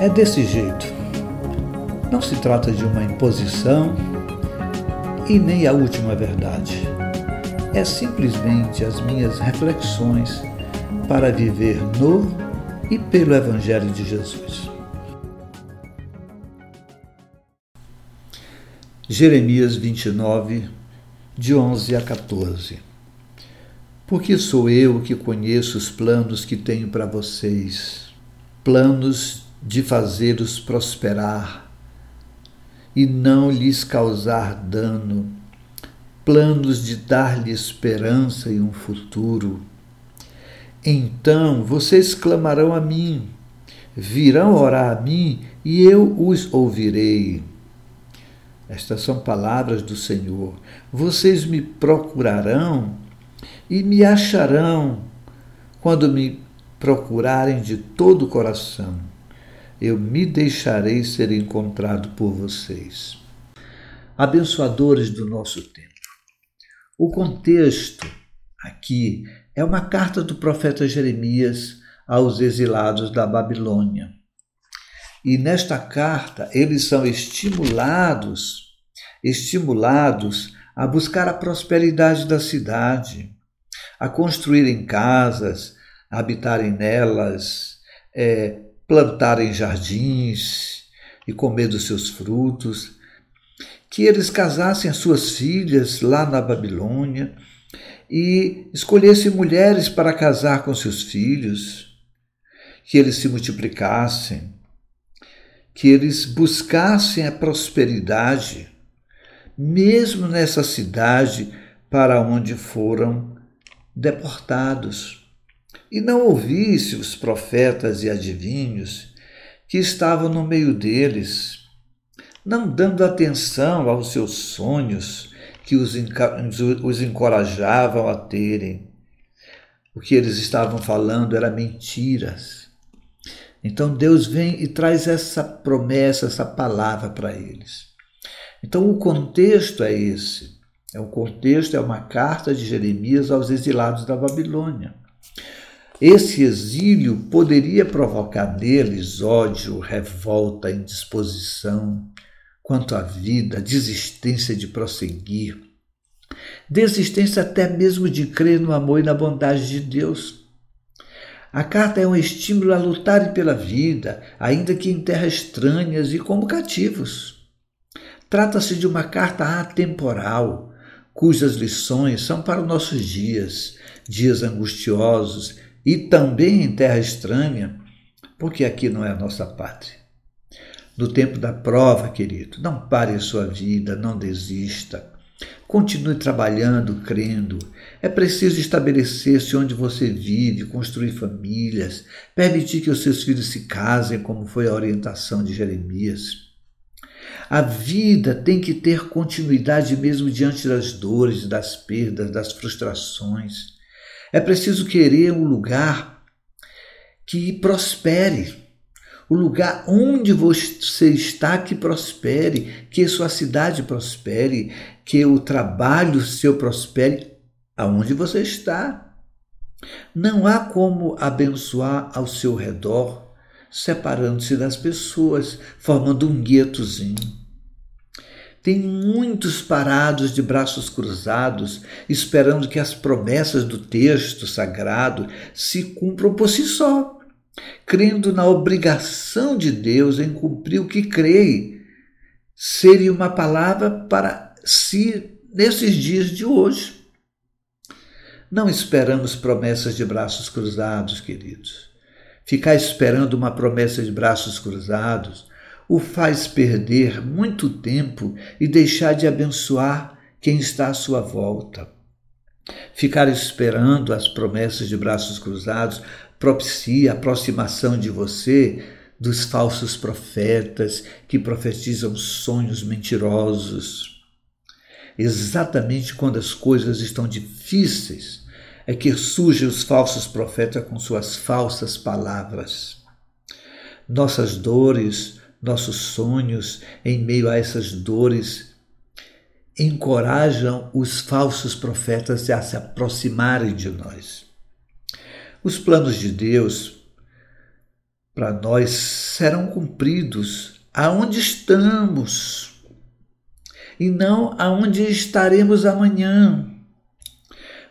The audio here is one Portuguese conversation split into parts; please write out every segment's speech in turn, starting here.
É desse jeito. Não se trata de uma imposição e nem a última verdade. É simplesmente as minhas reflexões para viver no e pelo Evangelho de Jesus. Jeremias 29, de 11 a 14. Porque sou eu que conheço os planos que tenho para vocês, planos de fazê-los prosperar e não lhes causar dano, planos de dar-lhe esperança e um futuro. Então vocês clamarão a mim, virão orar a mim e eu os ouvirei. Estas são palavras do Senhor. Vocês me procurarão e me acharão quando me procurarem de todo o coração eu me deixarei ser encontrado por vocês. Abençoadores do nosso tempo. O contexto aqui é uma carta do profeta Jeremias aos exilados da Babilônia. E nesta carta eles são estimulados, estimulados a buscar a prosperidade da cidade, a construírem casas, a habitarem nelas, é, plantarem jardins e comer dos seus frutos, que eles casassem as suas filhas lá na Babilônia e escolhessem mulheres para casar com seus filhos, que eles se multiplicassem, que eles buscassem a prosperidade, mesmo nessa cidade para onde foram deportados e não ouvisse os profetas e adivinhos que estavam no meio deles, não dando atenção aos seus sonhos que os, os encorajavam a terem. O que eles estavam falando era mentiras. Então Deus vem e traz essa promessa, essa palavra para eles. Então o contexto é esse. É o contexto é uma carta de Jeremias aos exilados da Babilônia. Esse exílio poderia provocar neles ódio, revolta, indisposição quanto à vida, desistência de prosseguir, desistência até mesmo de crer no amor e na bondade de Deus. A carta é um estímulo a lutarem pela vida, ainda que em terras estranhas e como cativos. Trata-se de uma carta atemporal, cujas lições são para os nossos dias, dias angustiosos e também em terra estranha, porque aqui não é a nossa pátria. No tempo da prova, querido, não pare a sua vida, não desista. Continue trabalhando, crendo. É preciso estabelecer-se onde você vive, construir famílias, permitir que os seus filhos se casem, como foi a orientação de Jeremias. A vida tem que ter continuidade mesmo diante das dores, das perdas, das frustrações. É preciso querer um lugar que prospere, o lugar onde você está que prospere, que sua cidade prospere, que o trabalho seu prospere aonde você está. Não há como abençoar ao seu redor, separando-se das pessoas, formando um guetozinho. Tem muitos parados de braços cruzados, esperando que as promessas do texto sagrado se cumpram por si só, crendo na obrigação de Deus em cumprir o que crê, seria uma palavra para si nesses dias de hoje. Não esperamos promessas de braços cruzados, queridos. Ficar esperando uma promessa de braços cruzados o faz perder muito tempo e deixar de abençoar quem está à sua volta. Ficar esperando as promessas de braços cruzados propicia a aproximação de você dos falsos profetas que profetizam sonhos mentirosos. Exatamente quando as coisas estão difíceis é que surgem os falsos profetas com suas falsas palavras. Nossas dores, nossos sonhos em meio a essas dores, encorajam os falsos profetas a se aproximarem de nós. Os planos de Deus para nós serão cumpridos aonde estamos e não aonde estaremos amanhã.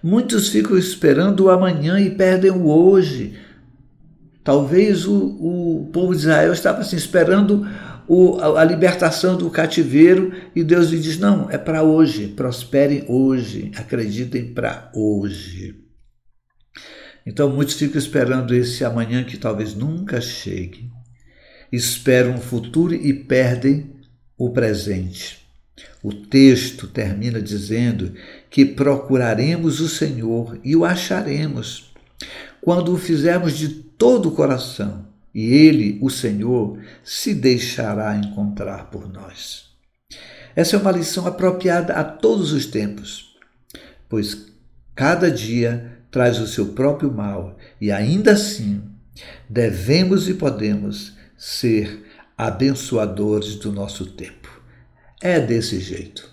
Muitos ficam esperando o amanhã e perdem o hoje. Talvez o, o povo de Israel estava assim, esperando o, a, a libertação do cativeiro e Deus lhe diz: não, é para hoje, prosperem hoje, acreditem para hoje. Então muitos ficam esperando esse amanhã que talvez nunca chegue. Esperam o futuro e perdem o presente. O texto termina dizendo que procuraremos o Senhor e o acharemos quando o fizermos de todo o coração, e Ele, o Senhor, se deixará encontrar por nós. Essa é uma lição apropriada a todos os tempos, pois cada dia traz o seu próprio mal e ainda assim devemos e podemos ser abençoadores do nosso tempo. É desse jeito.